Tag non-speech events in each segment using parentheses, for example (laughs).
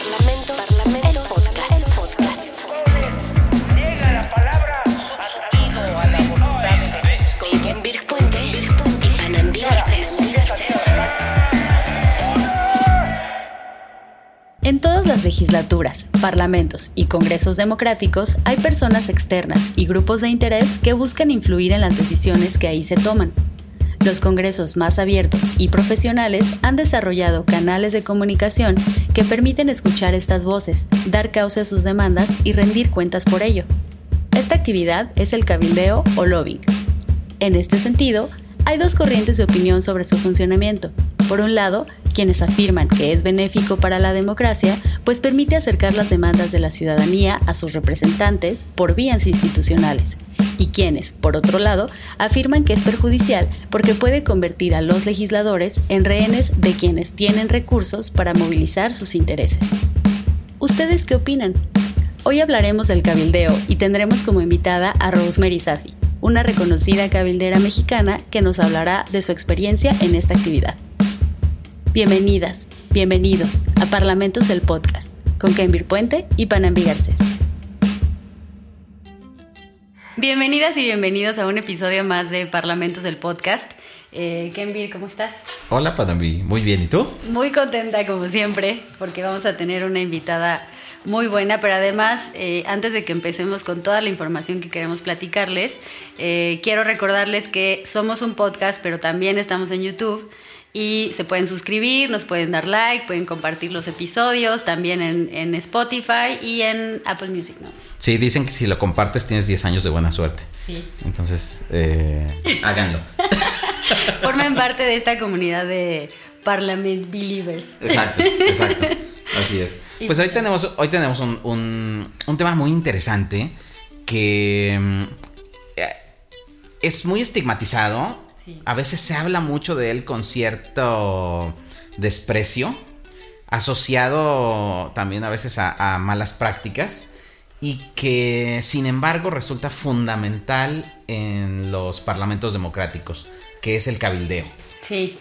Parlamentos, el podcast. Llega la palabra a la voluntad de Con Ken Virg Puente y Panambi Garcés. En todas las legislaturas, parlamentos y congresos democráticos hay personas externas y grupos de interés que buscan influir en las decisiones que ahí se toman. Los congresos más abiertos y profesionales han desarrollado canales de comunicación que permiten escuchar estas voces, dar causa a sus demandas y rendir cuentas por ello. Esta actividad es el cabildeo o lobbying. En este sentido, hay dos corrientes de opinión sobre su funcionamiento. Por un lado, quienes afirman que es benéfico para la democracia, pues permite acercar las demandas de la ciudadanía a sus representantes por vías institucionales. Y quienes, por otro lado, afirman que es perjudicial porque puede convertir a los legisladores en rehenes de quienes tienen recursos para movilizar sus intereses. ¿Ustedes qué opinan? Hoy hablaremos del cabildeo y tendremos como invitada a Rosemary Safi, una reconocida cabildera mexicana que nos hablará de su experiencia en esta actividad. Bienvenidas, bienvenidos a Parlamentos el Podcast, con Kenvir Puente y Panambi Garcés. Bienvenidas y bienvenidos a un episodio más de Parlamentos el Podcast. Eh, Kenvir, ¿cómo estás? Hola, Padambi. Muy bien, ¿y tú? Muy contenta como siempre, porque vamos a tener una invitada muy buena, pero además, eh, antes de que empecemos con toda la información que queremos platicarles, eh, quiero recordarles que somos un podcast, pero también estamos en YouTube y se pueden suscribir, nos pueden dar like, pueden compartir los episodios también en, en Spotify y en Apple Music, ¿no? Sí, dicen que si lo compartes tienes 10 años de buena suerte. Sí. Entonces, eh, háganlo. (laughs) Formen parte de esta comunidad de Parliament Believers. Exacto, exacto. Así es. Pues hoy tenemos, hoy tenemos un, un- un tema muy interesante que mm, eh, es muy estigmatizado. Sí. A veces se habla mucho de él con cierto desprecio, asociado también a veces a, a malas prácticas y que sin embargo resulta fundamental en los parlamentos democráticos, que es el cabildeo. Sí.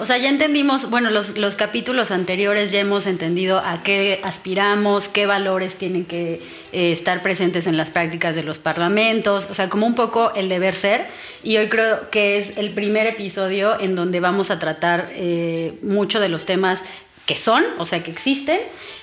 O sea, ya entendimos, bueno, los, los capítulos anteriores ya hemos entendido a qué aspiramos, qué valores tienen que eh, estar presentes en las prácticas de los parlamentos, o sea, como un poco el deber ser. Y hoy creo que es el primer episodio en donde vamos a tratar eh, mucho de los temas que son, o sea, que existen,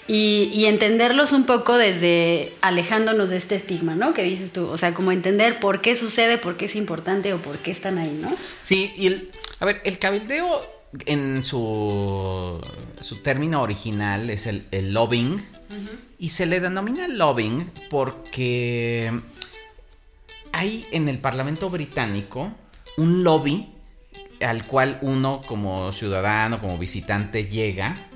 y, y entenderlos un poco desde alejándonos de este estigma, ¿no? Que dices tú, o sea, como entender por qué sucede, por qué es importante o por qué están ahí, ¿no? Sí, y el, a ver, el cabildeo en su, su término original es el, el lobbying y se le denomina lobbying porque hay en el Parlamento británico un lobby al cual uno como ciudadano, como visitante llega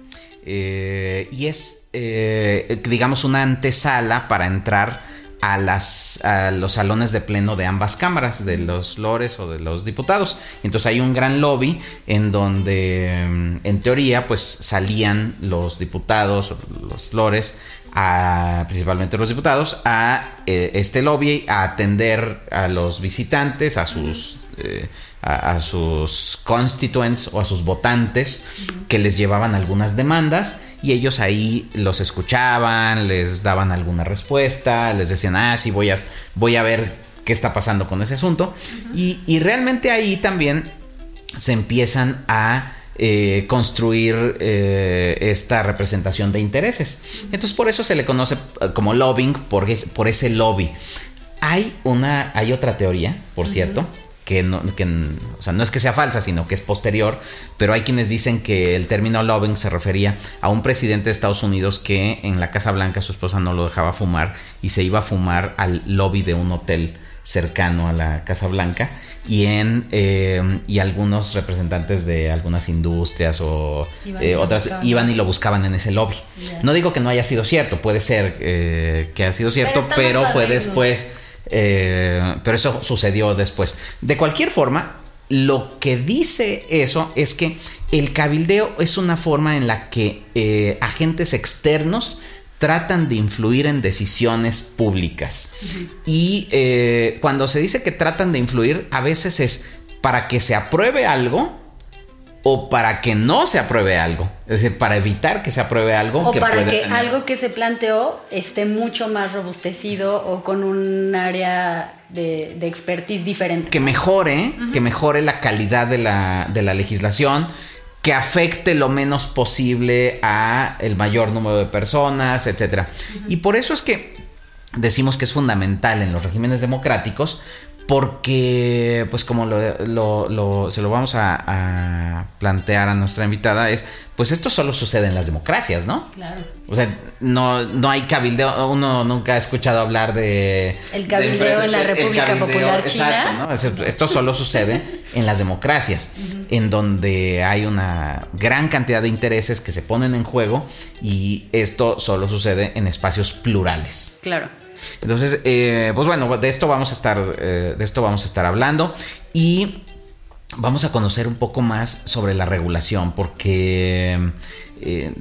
eh, y es, eh, digamos, una antesala para entrar a, las, a los salones de pleno de ambas cámaras, de los lores o de los diputados. Entonces hay un gran lobby en donde, mm, en teoría, pues salían los diputados, los lores, a, principalmente los diputados, a eh, este lobby a atender a los visitantes, a sus... eh, a, a sus constituents o a sus votantes que les llevaban algunas demandas y ellos ahí los escuchaban, les daban alguna respuesta, les decían, ah, sí, voy a, voy a ver qué está pasando con ese asunto. y, y realmente ahí también se empiezan a eh, construir eh, esta representación de intereses. Entonces por eso se le conoce como lobbying, por, es- por ese lobby. Hay una, hay otra teoría, por cierto, que no, que, o sea, no es que sea falsa, sino que es posterior, pero hay quienes dicen que el término lobbying se refería a un presidente de Estados Unidos que en la Casa Blanca su esposa no lo dejaba fumar y se iba a fumar al lobby de un hotel cercano a la Casa Blanca y en eh, y algunos representantes de algunas industrias o Iban eh, otras iban y lo buscaban en ese lobby. No digo que no haya sido cierto, puede ser eh, que ha sido cierto, pero, fue después. Eh, pero eso sucedió después. De cualquier forma, lo que dice eso es que el cabildeo es una forma en la que eh, agentes externos tratan de influir en decisiones públicas. Y eh, cuando se dice que tratan de influir, a veces es para que se apruebe algo o para que no se apruebe algo. Es decir, para evitar que se apruebe algo. O que para que tener- algo que se planteó esté mucho más robustecido o con un área de, de expertise diferente. que mejore, que mejore la calidad de la, de la legislación, que afecte lo menos posible a el mayor número de personas, etcétera. Y por eso es que decimos que es fundamental en los regímenes democráticos, porque, pues como lo, lo- lo- se lo vamos a, a plantear a nuestra invitada, es, pues esto solo sucede en las democracias, ¿no? Claro. O sea, no, no hay cabildeo, uno nunca ha escuchado hablar de... El de cabildeo en la República cabildeo, Popular exacto, China. ¿no? Es- Esto solo sucede en las democracias, en donde hay una gran cantidad de intereses que se ponen en juego y esto solo sucede en espacios plurales. Claro. Entonces, eh, pues bueno, de esto vamos a estar, eh, de esto vamos a estar hablando y vamos a conocer un poco más sobre la regulación, porque eh,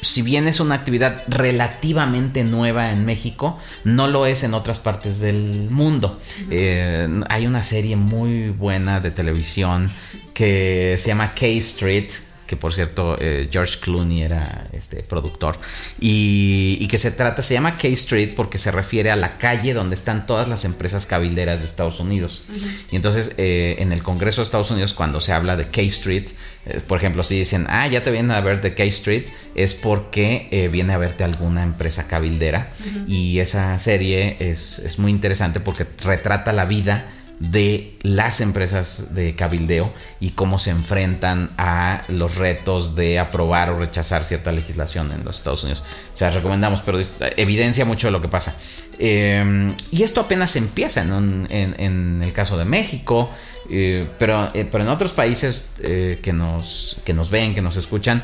si bien es una actividad relativamente nueva en México, no lo es en otras partes del mundo. Eh, hay una serie muy buena de televisión que se llama K Street que por cierto eh, George Clooney era este productor. Y, y que se trata se llama K Street porque se refiere a la calle donde están todas las empresas cabilderas de Estados Unidos. Y entonces eh, en el Congreso de Estados Unidos cuando se habla de K Street eh, por ejemplo si dicen ah ya te vienen a ver de K Street es porque viene a verte alguna empresa cabildera. Y esa serie es, es muy interesante porque retrata la vida de las empresas de cabildeo y cómo se enfrentan a los retos de aprobar o rechazar cierta legislación en los Estados Unidos. O sea, recomendamos, pero evidencia mucho de lo que pasa. Eh, y esto apenas empieza en, un- en- en el caso de México, eh, pero, eh, pero en otros países eh, que, nos, que nos ven, que nos escuchan,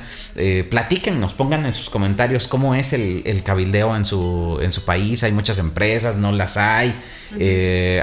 platiquen, nos pongan en sus comentarios cómo es el, el cabildeo en su, en su país. Hay muchas empresas, no las hay.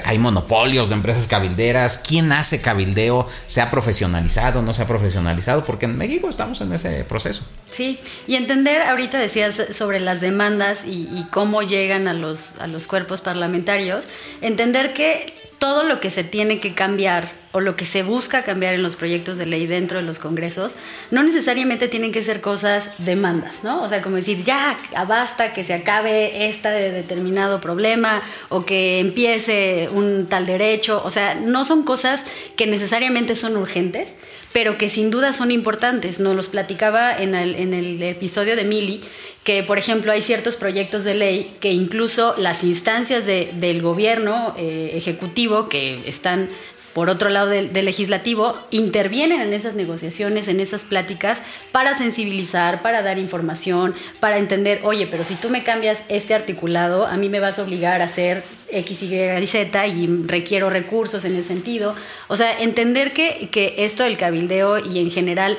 Hay monopolios de empresas cabilderas. ¿Quién hace cabildeo? ¿Se ha profesionalizado? ¿No se ha profesionalizado? Porque en México estamos en ese proceso. Sí, y entender, ahorita decías sobre las demandas y, y cómo llegan a los, a los cuerpos parlamentarios, entender que todo lo que se tiene que cambiar o lo que se busca cambiar en los proyectos de ley dentro de los congresos, no necesariamente tienen que ser cosas demandas, ¿no? O sea, como decir, ya, basta que se acabe esta de determinado problema o que empiece un tal derecho, o sea, no son cosas que necesariamente son urgentes, pero que sin duda son importantes. Nos los platicaba en el, en el episodio de Mili, que por ejemplo hay ciertos proyectos de ley que incluso las instancias de- del gobierno eh, ejecutivo que están por otro lado del, del legislativo, intervienen en esas negociaciones, en esas pláticas, para sensibilizar, para dar información, para entender, oye, pero si tú me cambias este articulado, a mí me vas a obligar a hacer X, Y y Z y requiero recursos en ese sentido. O sea, entender que, que esto del cabildeo y en general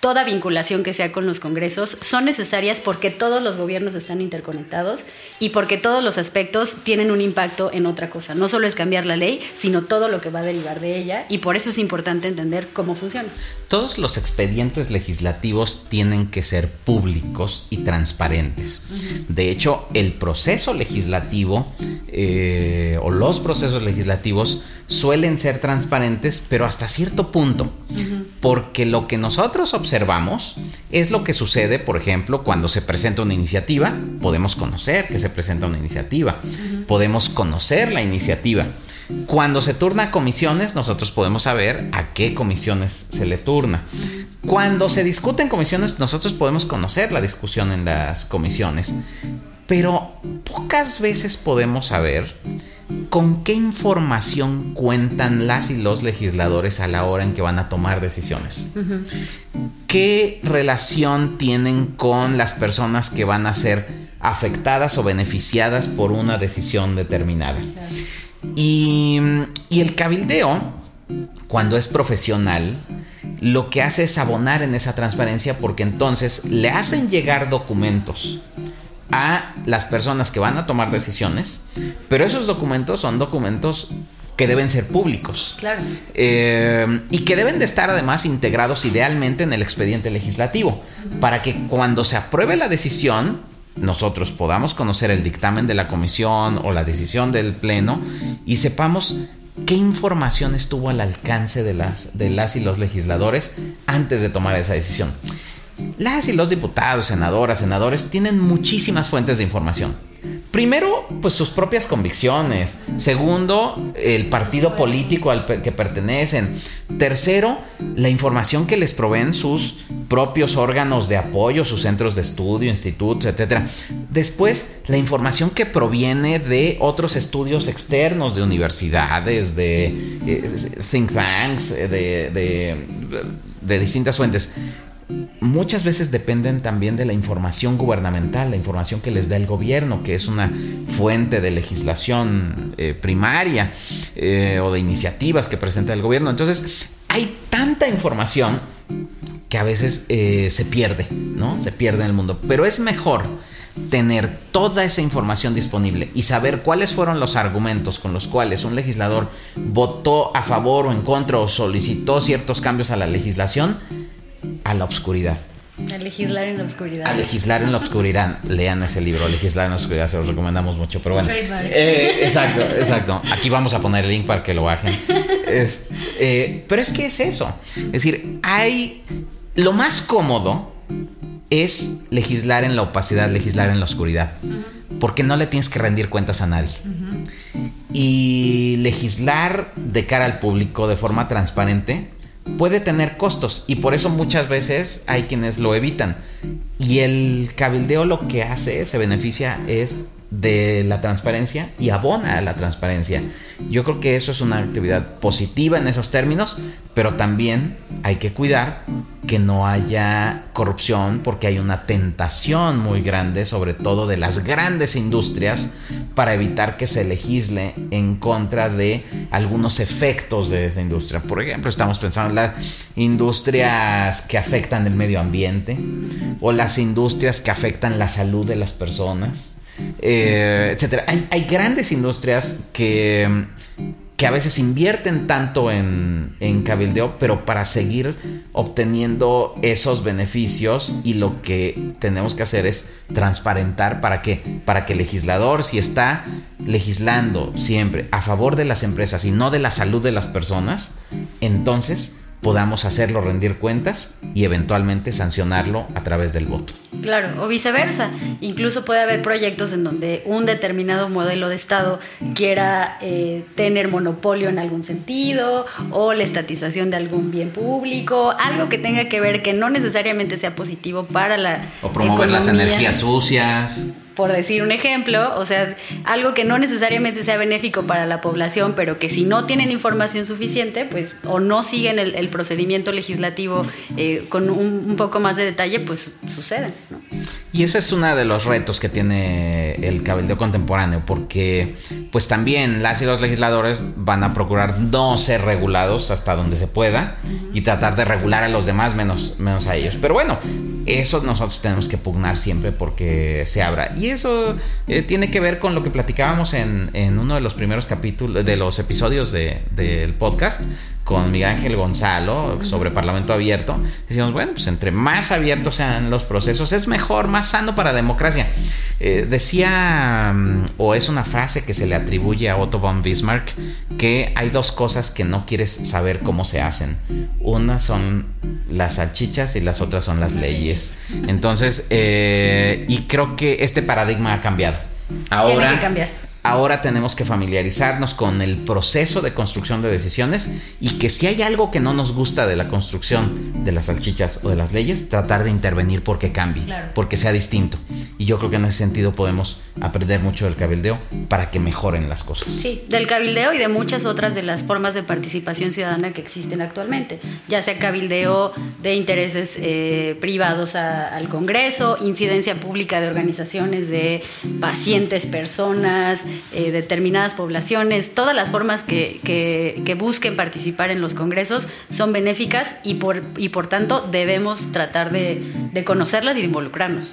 toda vinculación que sea con los congresos son necesarias porque todos los gobiernos están interconectados y porque todos los aspectos tienen un impacto en otra cosa. No solo es cambiar la ley, sino todo lo que va a derivar de ella y por eso es importante entender cómo funciona. Todos los expedientes legislativos tienen que ser públicos y transparentes. De hecho, el proceso legislativo eh, o los procesos legislativos suelen ser transparentes, pero hasta cierto punto. Porque lo que nosotros observamos es lo que sucede, por ejemplo, cuando se presenta una iniciativa. Podemos conocer que se presenta una iniciativa. Podemos conocer la iniciativa. Cuando se turna a comisiones, nosotros podemos saber a qué comisiones se le turna. Cuando se discute en comisiones, nosotros podemos conocer la discusión en las comisiones. Pero pocas veces podemos saber con qué información cuentan las y los legisladores a la hora en que van a tomar decisiones. ¿Qué relación tienen con las personas que van a ser afectadas o beneficiadas por una decisión determinada? Y, y el cabildeo, cuando es profesional, lo que hace es abonar en esa transparencia porque entonces le hacen llegar documentos a las personas que van a tomar decisiones, pero esos documentos son documentos que deben ser públicos. Claro. Eh, y que deben de estar además integrados idealmente en el expediente legislativo, para que cuando se apruebe la decisión, nosotros podamos conocer el dictamen de la comisión o la decisión del pleno y sepamos qué información estuvo al alcance de las, de las y los legisladores antes de tomar esa decisión. Las y los diputados, senadoras, senadores tienen muchísimas fuentes de información. Primero, pues sus propias convicciones. Segundo, el partido político al que pertenecen. Tercero, la información que les proveen sus propios órganos de apoyo, sus centros de estudio, institutos, etc. Después, la información que proviene de otros estudios externos, de universidades, de eh, think tanks, eh, de, de distintas fuentes muchas veces dependen también de la información gubernamental, la información que les da el gobierno, que es una fuente de legislación eh, primaria eh, o de iniciativas que presenta el gobierno. Entonces, hay tanta información que a veces eh, se pierde, ¿no? Se pierde en el mundo. Pero es mejor tener toda esa información disponible y saber cuáles fueron los argumentos con los cuales un legislador votó a favor o en contra o solicitó ciertos cambios a la legislación a la oscuridad. A legislar en la oscuridad. A legislar en la oscuridad. Lean ese libro, Legislar en la oscuridad, se los recomendamos mucho. Pero bueno. Eh, exacto, exacto. Aquí vamos a poner el link para que lo bajen. Eh, pero es que es eso. Es decir, hay. Lo más cómodo es legislar en la opacidad, legislar en la oscuridad. Porque no le tienes que rendir cuentas a nadie. Y legislar de cara al público de forma transparente puede tener costos y por eso muchas veces hay quienes lo evitan. Y el cabildeo lo que hace, se beneficia, es de la transparencia y abona a la transparencia. Yo creo que eso es una actividad positiva en esos términos, pero también hay que cuidar que no haya corrupción porque hay una tentación muy grande, sobre todo de las grandes industrias, para evitar que se legisle en contra de algunos efectos de esa industria. Por ejemplo, estamos pensando en las industrias que afectan el medio ambiente o las industrias que afectan la salud de las personas eh, etcétera. Hay, grandes industrias que, que a veces invierten tanto en, en, cabildeo, pero para seguir obteniendo esos beneficios y lo que tenemos que hacer es transparentar para que, para que el legislador, si está legislando siempre a favor de las empresas y no de la salud de las personas, entonces podamos hacerlo rendir cuentas y eventualmente sancionarlo a través del voto. Claro, o viceversa. Incluso puede haber proyectos en donde un determinado modelo de Estado quiera eh, tener monopolio en algún sentido o la estatización de algún bien público, algo que tenga que ver que no necesariamente sea positivo para la... O promover las energías sucias por decir un ejemplo, o sea, algo que no necesariamente sea benéfico para la población, pero que si no tienen información suficiente, pues, o no siguen el, procedimiento legislativo eh, con un, poco más de detalle, pues suceden. Y ese es uno de los retos que tiene el cabildeo contemporáneo, porque pues también las y los legisladores van a procurar no ser regulados hasta donde se pueda y tratar de regular a los demás menos, menos a ellos. Pero bueno, eso nosotros tenemos que pugnar siempre porque se abra. Y eso eh, tiene que ver con lo que platicábamos en, uno de los primeros capítulos, de los episodios del podcast con Miguel Ángel Gonzalo sobre Parlamento Abierto. Decimos, bueno, pues entre más abiertos sean los procesos, es mejor, más sano para la democracia. Eh, decía, mm, o es una frase que se le atribuye a Otto von Bismarck, que hay dos cosas que no quieres saber cómo se hacen. Una son las salchichas y las otras son las leyes. Entonces, eh, y creo que este paradigma ha cambiado. Ahora, Tiene que cambiar ahora tenemos que familiarizarnos con el proceso de construcción de decisiones y que si hay algo que no nos gusta de la construcción de las salchichas o de las leyes, tratar de intervenir porque cambie, porque sea distinto. Y yo creo que en ese sentido podemos aprender mucho del cabildeo para que mejoren las cosas. Sí, del cabildeo y de muchas otras de las formas de participación ciudadana que existen actualmente, ya sea cabildeo de intereses eh, privados al Congreso, incidencia pública de organizaciones de pacientes, personas, eh, determinadas poblaciones, todas las formas que, que, busquen participar en los congresos son benéficas y por, y por tanto debemos tratar de, de conocerlas y de involucrarnos.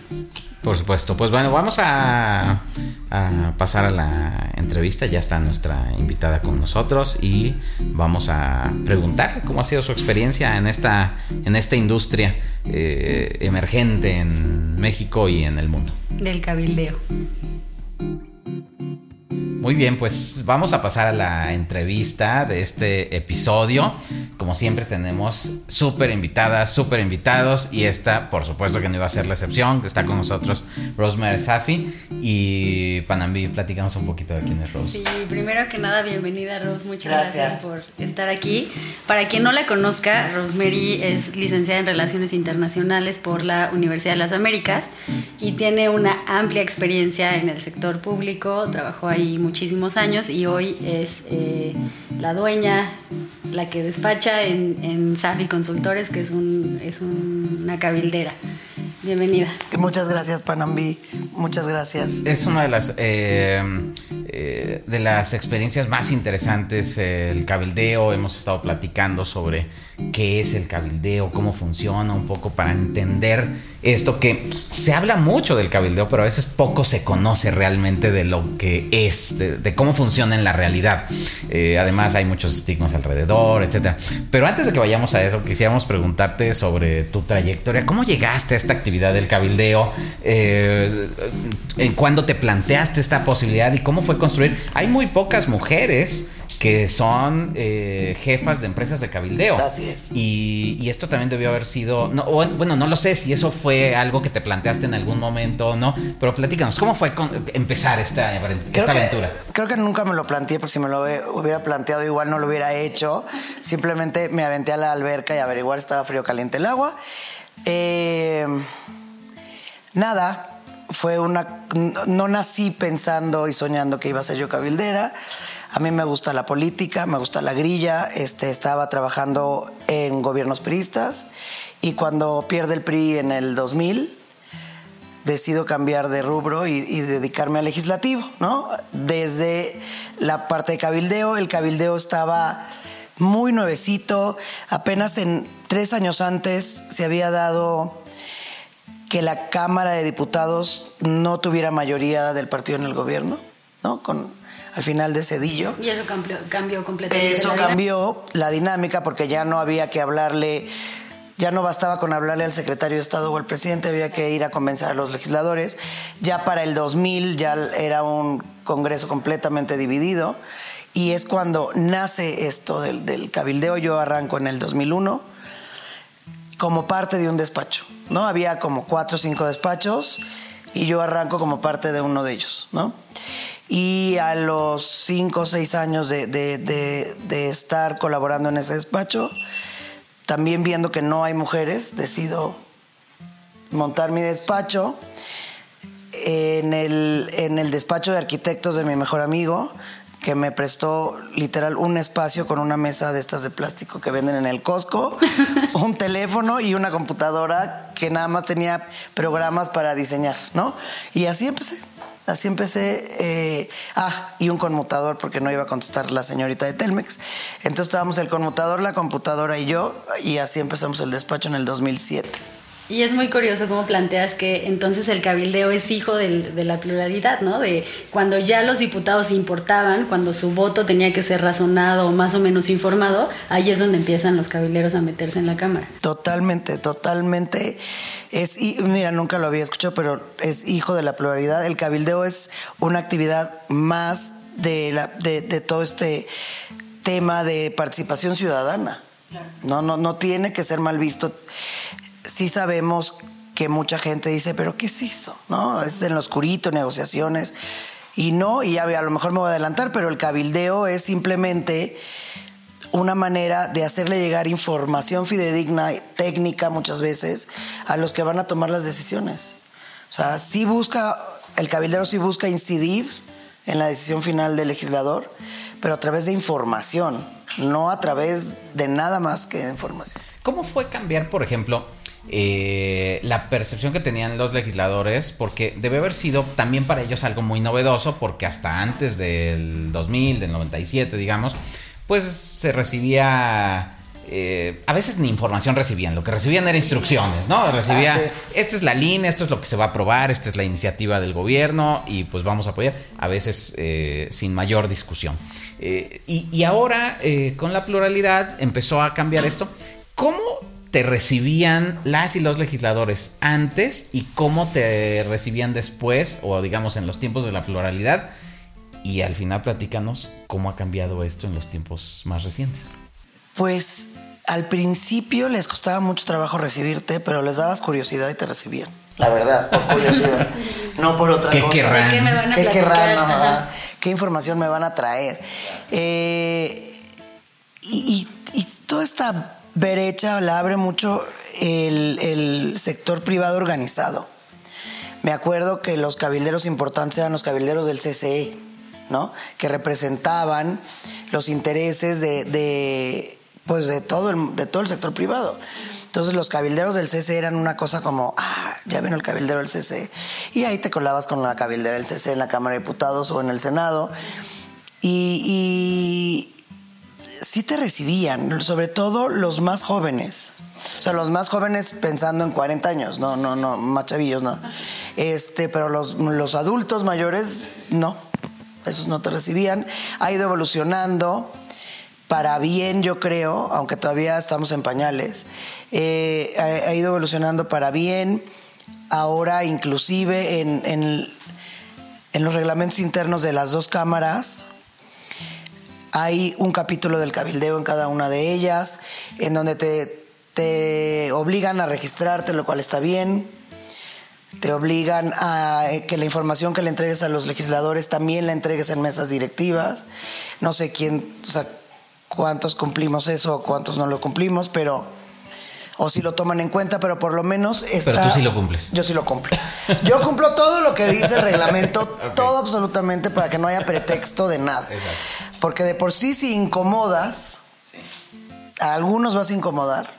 Por supuesto. Pues bueno, vamos a, a, pasar a la entrevista. Ya está nuestra invitada con nosotros y vamos a preguntarle cómo ha sido su experiencia en esta, en esta industria eh, emergente en México y en el mundo. Del cabildeo. Muy bien, pues vamos a pasar a la entrevista de este episodio. Como siempre tenemos súper invitadas, súper invitados y esta, por supuesto que no iba a ser la excepción. Está con nosotros Rosemary Safi y Panambi. Platicamos un poquito de quién es Rose. Sí, primero que nada, bienvenida Rose. Muchas gracias. Gracias. por estar aquí. Para quien no la conozca, Rosemary es licenciada en Relaciones Internacionales por la Universidad de las Américas y tiene una amplia experiencia en el sector público. Trabajó ahí muchísimos años y hoy es eh, la dueña, la que despacha en, en Safi Consultores, que es, un, es un- una cabildera. Bienvenida. Muchas gracias, Panambi. Muchas gracias. Es una de las eh, eh, de las experiencias más interesantes eh, el cabildeo. Hemos estado platicando sobre qué es el cabildeo, cómo funciona, un poco para entender esto que se habla mucho del cabildeo, pero a veces poco se conoce realmente de lo que es, de, cómo funciona en la realidad. Eh, además hay muchos estigmas alrededor, etcétera. Pero antes de que vayamos a eso, quisiéramos preguntarte sobre tu trayectoria. ¿Cómo llegaste a esta actividad del cabildeo? Eh, ¿en ¿Cuándo te planteaste esta posibilidad y cómo fue construir? Hay muy pocas mujeres que son eh, jefas de empresas de cabildeo. Así es. Y, y esto también debió haber sido, no, o, bueno, no lo sé si eso fue algo que te planteaste en algún momento o no, pero platícanos, ¿cómo fue con- empezar esta, esta Creo que, aventura? creo que nunca me lo planteé, porque si me lo hubiera planteado igual no lo hubiera hecho. Simplemente me aventé a la alberca y averiguar estaba frío o caliente el agua. Eh, nada, fue una... No nací pensando y soñando que iba a ser yo cabildera. A mí me gusta la política, me gusta la grilla. Este, estaba trabajando en gobiernos priistas y cuando pierde el PRI en el 2000 decido cambiar de rubro y, y dedicarme al legislativo, ¿no? Desde la parte de cabildeo, el cabildeo estaba muy nuevecito, apenas en tres años antes se había dado que la Cámara de Diputados no tuviera mayoría del partido en el gobierno, ¿no? Con, al final de Cedillo. Y eso cambió, cambió completamente. Eso la cambió la dinámica porque ya no había que hablarle, ya no bastaba con hablarle al secretario de Estado o al presidente, había que ir a convencer a los legisladores. Ya para el 2000 ya era un Congreso completamente dividido y es cuando nace esto del, del cabildeo. Yo arranco en el 2001 como parte de un despacho, ¿no? Había como cuatro o cinco despachos y yo arranco como parte de uno de ellos, ¿no? Y a los cinco o seis años de, de- de- de estar colaborando en ese despacho, también viendo que no hay mujeres, decido montar mi despacho en el, en el despacho de arquitectos de mi mejor amigo, que me prestó literal un espacio con una mesa de estas de plástico que venden en el Costco, (laughs) un teléfono y una computadora que nada más tenía programas para diseñar, ¿no? Y así empecé. Así empecé. eh, ah, y un conmutador porque no iba a contestar la señorita de Telmex. Entonces estábamos el conmutador, la computadora y yo, y así empezamos el despacho en el 2007. Y es muy curioso cómo planteas que entonces el cabildeo es hijo del- de la pluralidad, ¿no? De cuando ya los diputados importaban, cuando su voto tenía que ser razonado o más o menos informado, ahí es donde empiezan los cabilderos a meterse en la Cámara. Totalmente, totalmente. Es, y mira, nunca lo había escuchado, pero es hijo de la pluralidad. El cabildeo es una actividad más de, la, de, de todo este tema de participación ciudadana. No, no, no tiene que ser mal visto. Sí sabemos que mucha gente dice, pero ¿qué es eso? ¿No? Es en lo oscurito, negociaciones. Y no, y a lo mejor me voy a adelantar, pero el cabildeo es simplemente una manera de hacerle llegar información fidedigna, técnica muchas veces, a los que van a tomar las decisiones. O sea, sí busca, el cabildero sí busca incidir en la decisión final del legislador, pero a través de información, no a través de nada más que de información. ¿Cómo fue cambiar, por ejemplo, eh, la percepción que tenían los legisladores? Porque debe haber sido también para ellos algo muy novedoso, porque hasta antes del 2000, del 97, digamos, pues se recibía... eh, a veces ni información recibían, lo que recibían era instrucciones, ¿no? Recibía, Ah, sí. esta es la línea, esto es lo que se va a aprobar, esta es la iniciativa del gobierno y pues vamos a apoyar, a veces eh, sin mayor discusión. Eh, y, y ahora, con la pluralidad, empezó a cambiar esto. ¿Cómo te recibían las y los legisladores antes y cómo te recibían después, o digamos en los tiempos de la pluralidad? y al final platícanos cómo ha cambiado esto en los tiempos más recientes. Pues al principio les costaba mucho trabajo recibirte, pero les dabas curiosidad y te recibían. La verdad, por curiosidad. (laughs) no por otra ¿Qué cosa. qué me van a ¿Qué querrán? Ajá. ¿Qué información me van a traer? Eh, y, y- y toda esta brecha la abre mucho el, el sector privado organizado. Me acuerdo que los cabilderos importantes eran los cabilderos del CCE, ¿no? Que representaban los intereses de, de, pues de todo el, de todo el sector privado. Entonces los cabilderos del CCE eran una cosa como, ah, ya vino el cabildero del CCE. Y ahí te colabas con la cabildera del CCE en la Cámara de Diputados o en el Senado. Y, y sí te recibían, sobre todo los más jóvenes. O sea, los más jóvenes pensando en 40 años, no, no, no, más chavillos, no. Este, pero los, los adultos mayores, no. Esos no te recibían. Ha ido evolucionando para bien, yo creo, aunque todavía estamos en pañales. Eh, ha, ido evolucionando para bien. Ahora, inclusive, en, en los reglamentos internos de las dos cámaras, hay un capítulo del cabildeo en cada una de ellas, en donde te, te obligan a registrarte, lo cual está bien. Te obligan a eh, que la información que le entregues a los legisladores también la entregues en mesas directivas. No sé quién, cuántos cumplimos eso o cuántos no lo cumplimos, pero o si lo toman en cuenta, pero por lo menos está. Pero tú sí lo cumples. Yo sí lo cumplo. Yo cumplo todo lo que dice el reglamento, (laughs) todo absolutamente para que no haya pretexto de nada. Exacto. Porque de por sí si incomodas, a algunos vas a incomodar,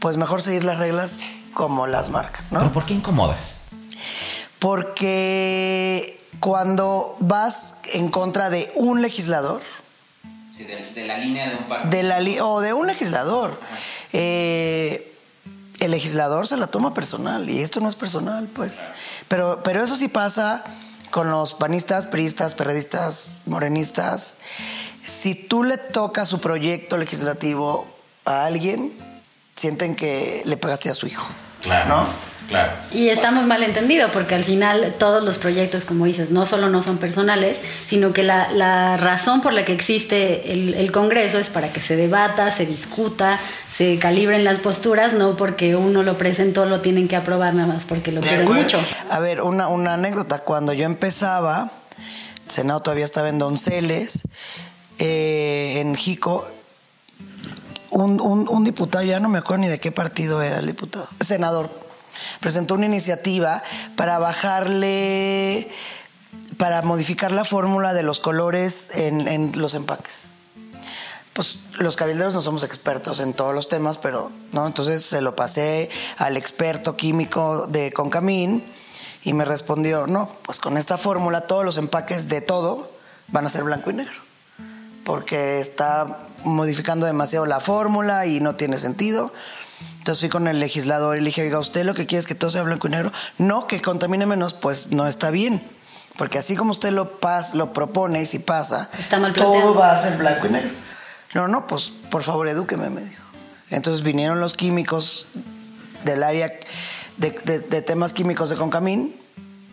pues mejor seguir las reglas como las marcan, ¿no? ¿Pero por qué incomodas? Porque cuando vas en contra de un legislador, de, la línea de un partido. de la o de un legislador, eh, el legislador se la toma personal y esto no es personal, pues. Pero, pero eso sí pasa con los panistas, priistas, perredistas, morenistas. Si tú le tocas su proyecto legislativo a alguien, sienten que le pegaste a su hijo. ¿no? Claro. Y está muy mal entendido porque al final todos los proyectos, como dices, no solo no son personales, sino que la, la razón por la que existe el, el Congreso es para que se debata, se discuta, se calibren las posturas, no porque uno lo presentó lo tienen que aprobar nada más porque lo quieren mucho. A ver, una, una anécdota. Cuando yo empezaba, el Senado todavía estaba en Donceles, eh, en Jico, un, un- un diputado, ya no me acuerdo ni de qué partido era el diputado, senador, presentó una iniciativa para bajarle, para modificar la fórmula de los colores en, los empaques pues los cabilderos no somos expertos en todos los temas, pero no, entonces se lo pasé al experto químico de Concamín y me respondió, no, pues con esta fórmula todos los empaques de todo van a ser blanco y negro, porque está modificando demasiado la fórmula y no tiene sentido. Entonces fui con el legislador y le dije, oiga, ¿usted lo que quiere es que todo sea blanco y negro? No, que contamine menos, pues no está bien. Porque así como usted lo, pas, lo propone y si pasa, todo va a ser blanco y negro. No, no, pues por favor edúqueme, me dijo. Entonces vinieron los químicos del área de, de- de temas químicos de Concamín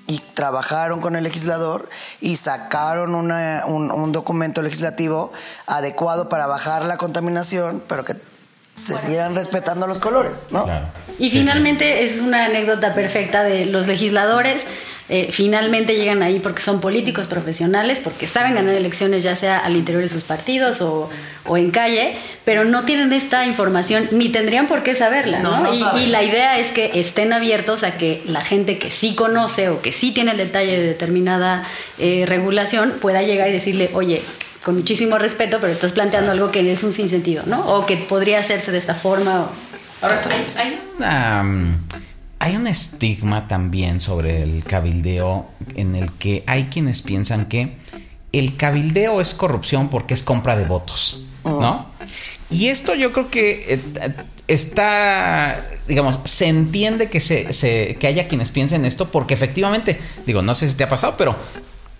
y trabajaron con el legislador y sacaron una- un, un documento legislativo adecuado para bajar la contaminación, pero que se siguieran respetando los colores, ¿no? Claro. Y finalmente es una anécdota perfecta de los legisladores. eh, finalmente llegan ahí porque son políticos profesionales, porque saben ganar elecciones ya sea al interior de sus partidos o, o en calle, pero no tienen esta información ni tendrían por qué saberla. No, ¿no? no y, saben. y la idea es que estén abiertos a que la gente que sí conoce o que sí tiene el detalle de determinada eh, regulación pueda llegar y decirle, oye, con muchísimo respeto, pero estás planteando algo que es un sinsentido, ¿no? O que podría hacerse de esta forma. o- Ahora, hay, hay una, mm, hay un estigma también sobre el cabildeo en el que hay quienes piensan que el cabildeo es corrupción porque es compra de votos, ¿no? Y esto yo creo que eh, está, digamos, se entiende que, se, se- que haya quienes piensen esto porque efectivamente, digo, no sé si te ha pasado, pero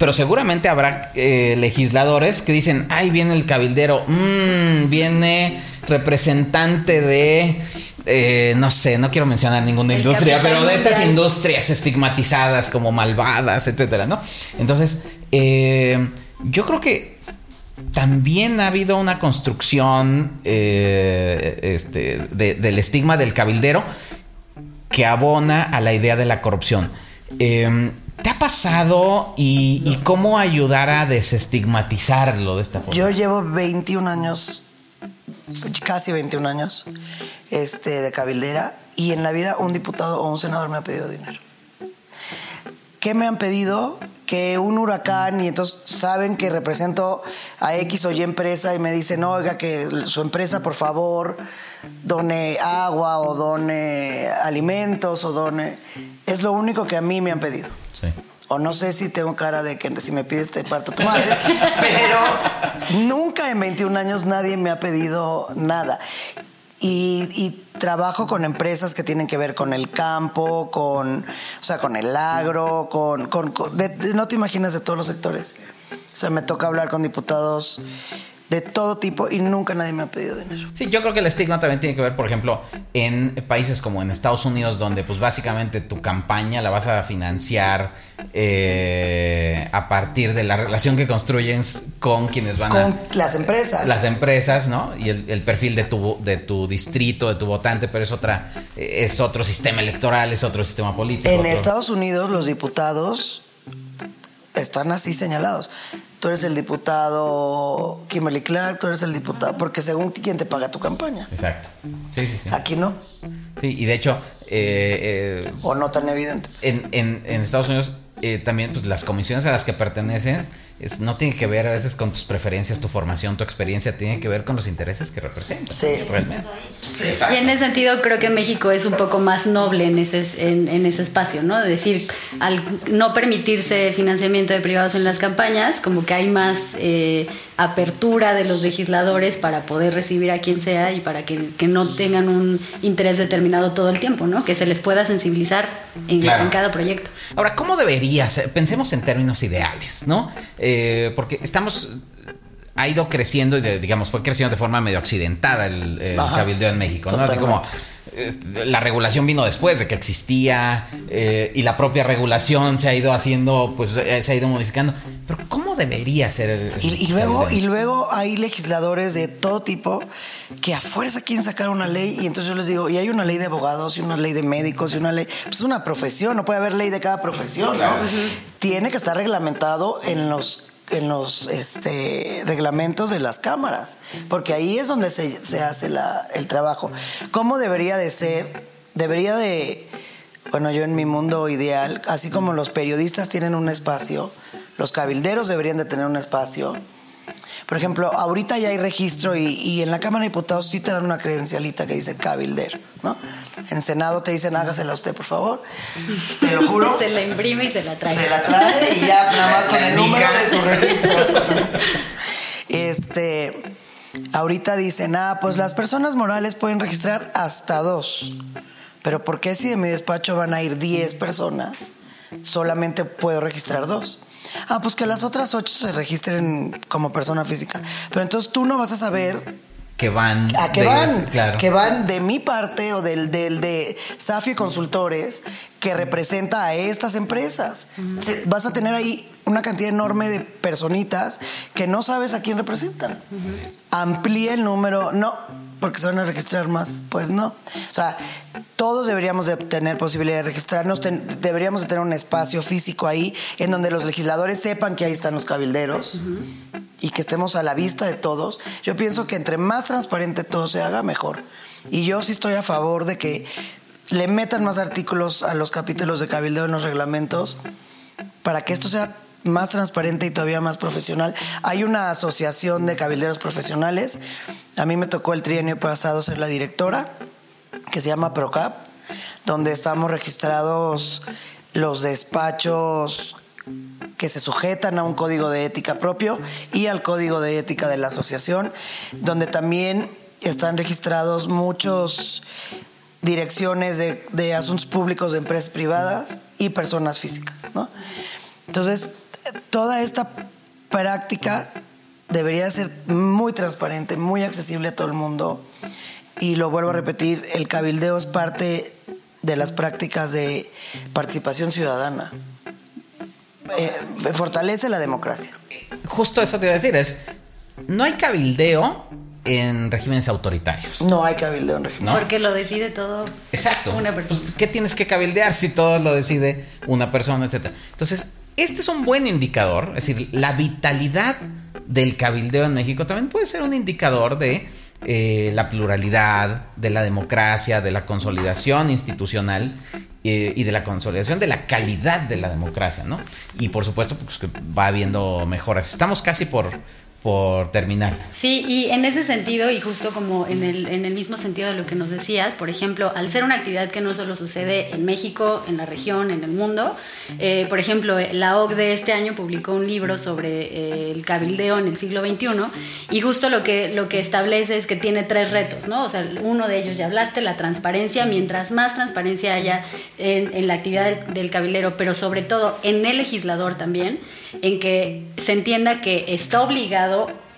pero seguramente habrá eh, legisladores que dicen, ay, viene el cabildero, mm, viene representante de, eh, no sé, no quiero mencionar ninguna El industria, pero de estas industrias estigmatizadas como malvadas, etcétera, ¿no? Entonces, eh, Yo creo que también ha habido una construcción eh, este, de- del estigma del cabildero que abona a la idea de la corrupción. Eh, ¿Te ha pasado y, y cómo ayudar a desestigmatizarlo de esta forma? Yo llevo 21 años, casi 21 años, este, de cabildera y en la vida un diputado o un senador me ha pedido dinero. ¿Qué me han pedido? Que un huracán y entonces saben que represento a X o Y empresa y me dicen, oiga, que su empresa por favor done agua o done alimentos o done... Es lo único que a mí me han pedido. Sí. O no sé si tengo cara de que si me pides te parto tu madre, (laughs) pero nunca en 21 años nadie me ha pedido nada. Y, y trabajo con empresas que tienen que ver con el campo, con, o sea, con el agro, con, con- con- de- de- no te imaginas de todos los sectores. O sea, me toca hablar con diputados de todo tipo y nunca nadie me ha pedido dinero. Sí, yo creo que el estigma también tiene que ver, por ejemplo, en países como en Estados Unidos, donde pues básicamente tu campaña la vas a financiar eh, a partir de la relación que construyes con quienes van Con a... las empresas. Las empresas, ¿no? Y el, el perfil de tu, de tu distrito, de tu votante, pero es otra, es otro sistema electoral, es otro sistema político. En otro- Estados Unidos los diputados están así señalados. Tú eres el diputado Kimberly Clark, tú eres el diputado, porque según quién te paga tu campaña. Exacto. Sí, sí, sí. Aquí no, Sí, y de hecho, eh, eh, o no tan evidente. en, en- en Estados Unidos eh, también pues las comisiones a las que pertenecen es- no tiene que ver a veces con tus preferencias, tu formación, tu experiencia, tiene que ver con los intereses que representan. Sí. Realmente. Y en ese sentido creo que México es un poco más noble en ese, en, en ese espacio, ¿no? Es decir, al no permitirse financiamiento de privados en las campañas, como que hay más eh, apertura de los legisladores para poder recibir a quien sea y para que, que no tengan un interés determinado todo el tiempo, ¿no? Que se les pueda sensibilizar en, Claro. en cada proyecto. Ahora, ¿cómo debería ser? Pensemos en términos ideales, ¿no? Eh, porque estamos. Ha ido creciendo y, de- digamos, fue creciendo de forma medio accidentada el, el Ajá. cabildeo en México, ¿no? Así como. Este, La regulación vino después de que existía eh, y la propia regulación se ha ido haciendo, pues eh, se ha ido modificando. Pero ¿cómo debería ser? el- Y, luego, y luego hay legisladores de todo tipo que a fuerza quieren sacar una ley y entonces yo les digo, y hay una ley de abogados y una ley de médicos y una ley, pues es una profesión, no puede haber ley de cada profesión, ¿no? Tiene que estar reglamentado en los en los este, reglamentos de las cámaras, porque ahí es donde se, se hace la- el trabajo. ¿Cómo debería de ser? Debería de, bueno, yo en mi mundo ideal, así como los periodistas tienen un espacio, los cabilderos deberían de tener un espacio. Por ejemplo, ahorita ya hay registro y, y en la Cámara de Diputados sí te dan una credencialita que dice cabildero, ¿no? En Senado te dicen hágasela usted, por favor. Te lo juro. (laughs) Se la imprime y se la trae. Se la trae y ya nada más con el número de su registro. (laughs) Este, ahorita dicen, ah, pues las personas morales pueden registrar hasta dos. Pero ¿por qué si de mi despacho van a ir 10 personas? Solamente puedo registrar dos. Ah, pues que las otras ocho se registren como persona física. Pero entonces tú no vas a saber que van. ¿A qué de van? ellos, claro. Que van de mi parte o del, del de Safi Consultores que representa a estas empresas. Vas a tener ahí una cantidad enorme de personitas que no sabes a quién representan. Amplía el número, no, porque se van a registrar más. Pues no. O sea, todos deberíamos de tener posibilidad de registrarnos, deberíamos de tener un espacio físico ahí en donde los legisladores sepan que ahí están los cabilderos y que estemos a la vista de todos. Yo pienso que entre más transparente todo se haga, mejor. Y yo sí estoy a favor de que le metan más artículos a los capítulos de cabildeo en los reglamentos para que esto sea más transparente y todavía más profesional. Hay una asociación de cabilderos profesionales. A mí me tocó el trienio pasado ser la directora, que se llama PROCAP, donde estamos registrados los despachos que se sujetan a un código de ética propio y al código de ética de la asociación, donde también están registrados muchos direcciones de, de asuntos públicos de empresas privadas y personas físicas. ¿no? Entonces, toda esta práctica debería ser muy transparente, muy accesible a todo el mundo. Y lo vuelvo a repetir, el cabildeo es parte de las prácticas de participación ciudadana. eh, fortalece la democracia. Justo eso te iba a decir, es, no hay cabildeo en regímenes autoritarios. No hay cabildeo en régimen. ¿No? Porque lo decide todo Exacto. una persona. Pues, ¿Qué tienes que cabildear si todo lo decide una persona, etcétera? Entonces, este es un buen indicador, es decir, la vitalidad del cabildeo en México también puede ser un indicador de eh, la pluralidad, de la democracia, de la consolidación institucional eh, y de la consolidación de la calidad de la democracia, ¿no? Y por supuesto, pues que va habiendo mejoras. Estamos casi por, por terminar. Sí, y en ese sentido, y justo como en el, en el mismo sentido de lo que nos decías, por ejemplo, al ser una actividad que no solo sucede en México, en la región, en el mundo, eh, por ejemplo, la OCDE este año publicó un libro sobre eh, el cabildeo en el siglo XXI, y justo lo que, lo que establece es que tiene tres retos, ¿no? O sea, uno de ellos ya hablaste, la transparencia, mientras más transparencia haya en, en la actividad del, del cabildero, pero sobre todo en el legislador también, en que se entienda que está obligado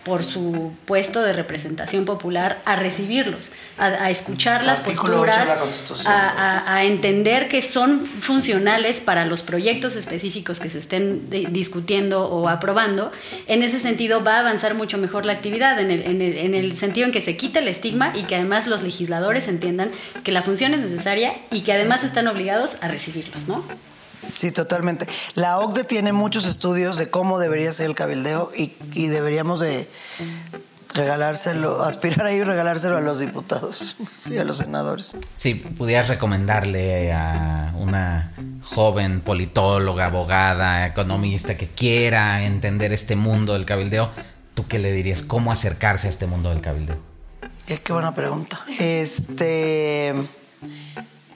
por su puesto de representación popular a recibirlos, a, a escuchar las Artículo posturas, la a, a- a entender que son funcionales para los proyectos específicos que se estén de- discutiendo o aprobando. En ese sentido va a avanzar mucho mejor la actividad, en el, en el- en el sentido en que se quita el estigma y que además los legisladores entiendan que la función es necesaria y que además están obligados a recibirlos, ¿no? Sí, totalmente. La OCDE tiene muchos estudios de cómo debería ser el cabildeo y, y deberíamos de regalárselo, (laughs) aspirar ahí y regalárselo a los diputados, sí, a los senadores. Si pudieras recomendarle a una joven politóloga, abogada, economista que quiera entender este mundo del cabildeo, ¿tú qué le dirías? ¿Cómo acercarse a este mundo del cabildeo? Qué, qué buena pregunta. Este.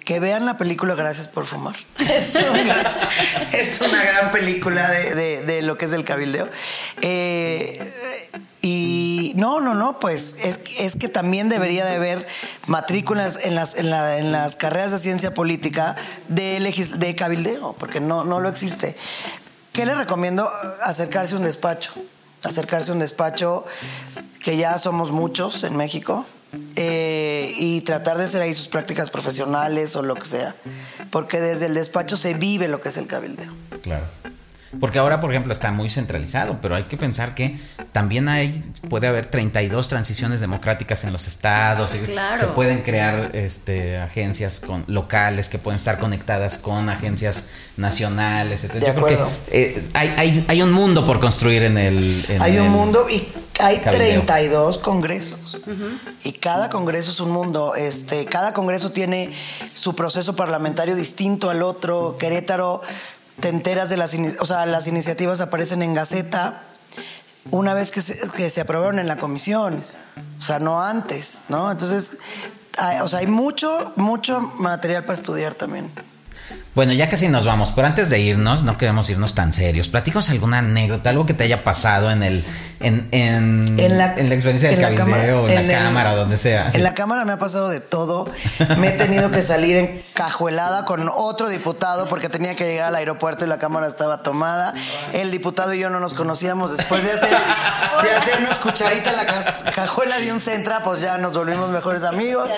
Que vean la película Gracias por Fumar. (laughs) Es una, es una gran película de, de- de lo que es el cabildeo. Eh, y no, no, no, pues es, es que también debería de haber matrículas en las, en, la- en las carreras de ciencia política de, legis- de cabildeo, porque no, no lo existe. ¿Qué le recomiendo? Acercarse a un despacho. Acercarse a un despacho que ya somos muchos en México eh, y tratar de hacer ahí sus prácticas profesionales o lo que sea. Porque desde el despacho se vive lo que es el cabildeo. Claro. Porque ahora, por ejemplo, está muy centralizado, pero hay que pensar que también hay, puede haber 32 transiciones democráticas en los estados. Claro. Se pueden crear este, agencias con, locales que pueden estar conectadas con agencias nacionales, etc. De Yo creo que, acuerdo. eh, hay, hay, hay un mundo por construir en el. en hay un mundo y hay cabildeo. 32 congresos. Y cada congreso es un mundo. Este, cada congreso tiene su proceso parlamentario distinto al otro. Querétaro, te enteras de las, o sea, las iniciativas aparecen en Gaceta una vez que se, que se aprobaron en la comisión. O sea, no antes, ¿no? Entonces, hay, o sea, hay mucho, mucho material para estudiar también. Bueno, ya casi nos vamos, pero antes de irnos, no queremos irnos tan serios. Platícanos alguna anécdota, algo que te haya pasado en el, en, en, En la, en la experiencia del en la cabildeo, cámara- en la cámara, o donde sea. En la cámara me ha pasado de todo. Me he tenido que salir encajuelada con otro diputado porque tenía que llegar al aeropuerto y la cámara estaba tomada. El diputado y yo no nos conocíamos. Después de, hacer, de hacernos cucharita en la cajuela de un centra, pues ya nos volvimos mejores amigos.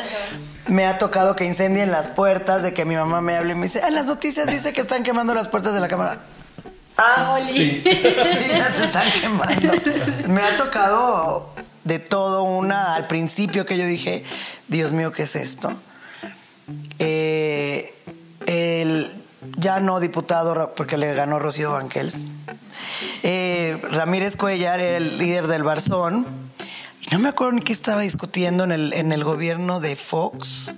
Me ha tocado que incendien las puertas, de que mi mamá me hable y me dice, "Ah, en las noticias dice que están quemando las puertas de la cámara. Ah, sí. Sí, (laughs) ya se están quemando. Me ha tocado de todo una al principio que yo dije, Dios mío, ¿qué es esto? Eh, el ya no diputado, porque le ganó Rocío Banquels. Eh, Ramírez Cuellar era el líder del Barzón. Y no me acuerdo ni qué estaba discutiendo en el, en el gobierno de Fox.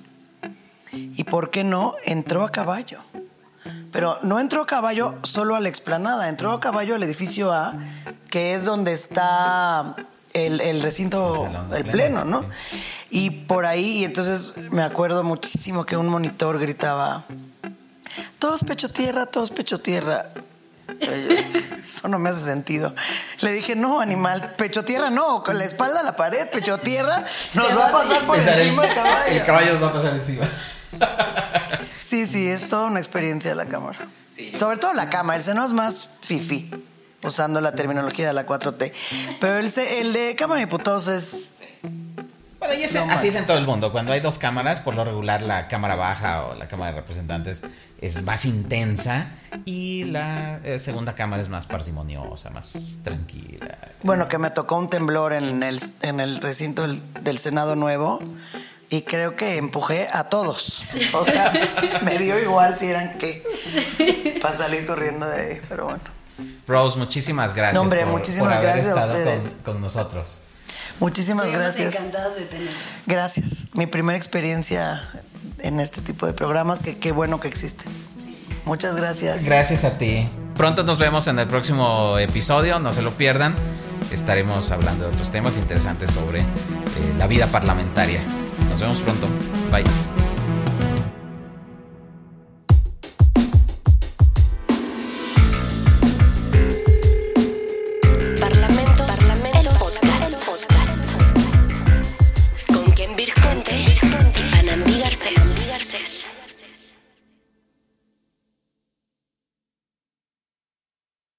Y por qué no, entró a caballo. Pero no entró a caballo solo a la explanada, entró a caballo al edificio A, que es donde está el, el recinto, El pleno, ¿no? Y por ahí, y entonces me acuerdo muchísimo que un monitor gritaba, todos pecho tierra, todos pecho tierra. Eso no me hace sentido. Le dije, no, animal, pecho tierra no, con la espalda a la pared, pecho tierra, nos va a pasar por encima el, el caballo. el caballo nos va a pasar encima. (laughs) Sí, sí, es toda una experiencia la cámara. Sobre todo la cámara, el Senado es más fifi, usando la terminología de la 4T. Pero el, de Cámara de Diputados es... Bueno, y ese- No así es en todo el mundo. Cuando hay dos cámaras, por lo regular la cámara baja o la cámara de representantes es más intensa y la eh, segunda cámara es más parsimoniosa, más tranquila. Bueno, que me tocó un temblor en el, en el recinto del, del Senado Nuevo y creo que empujé a todos. O sea, (laughs) me dio igual si eran que para salir corriendo de ahí, pero bueno. Rose, muchísimas gracias. No, hombre, por, muchísimas por haber gracias a estado ustedes. Con, con nosotros. Muchísimas Estuvimos gracias. encantados de tenerlo. Gracias. Mi primera experiencia en este tipo de programas, que qué bueno que existen. Muchas gracias. Gracias a ti. Pronto nos vemos en el próximo episodio, no se lo pierdan. Estaremos hablando de otros temas interesantes sobre eh, la vida parlamentaria. Nos vemos pronto. Bye.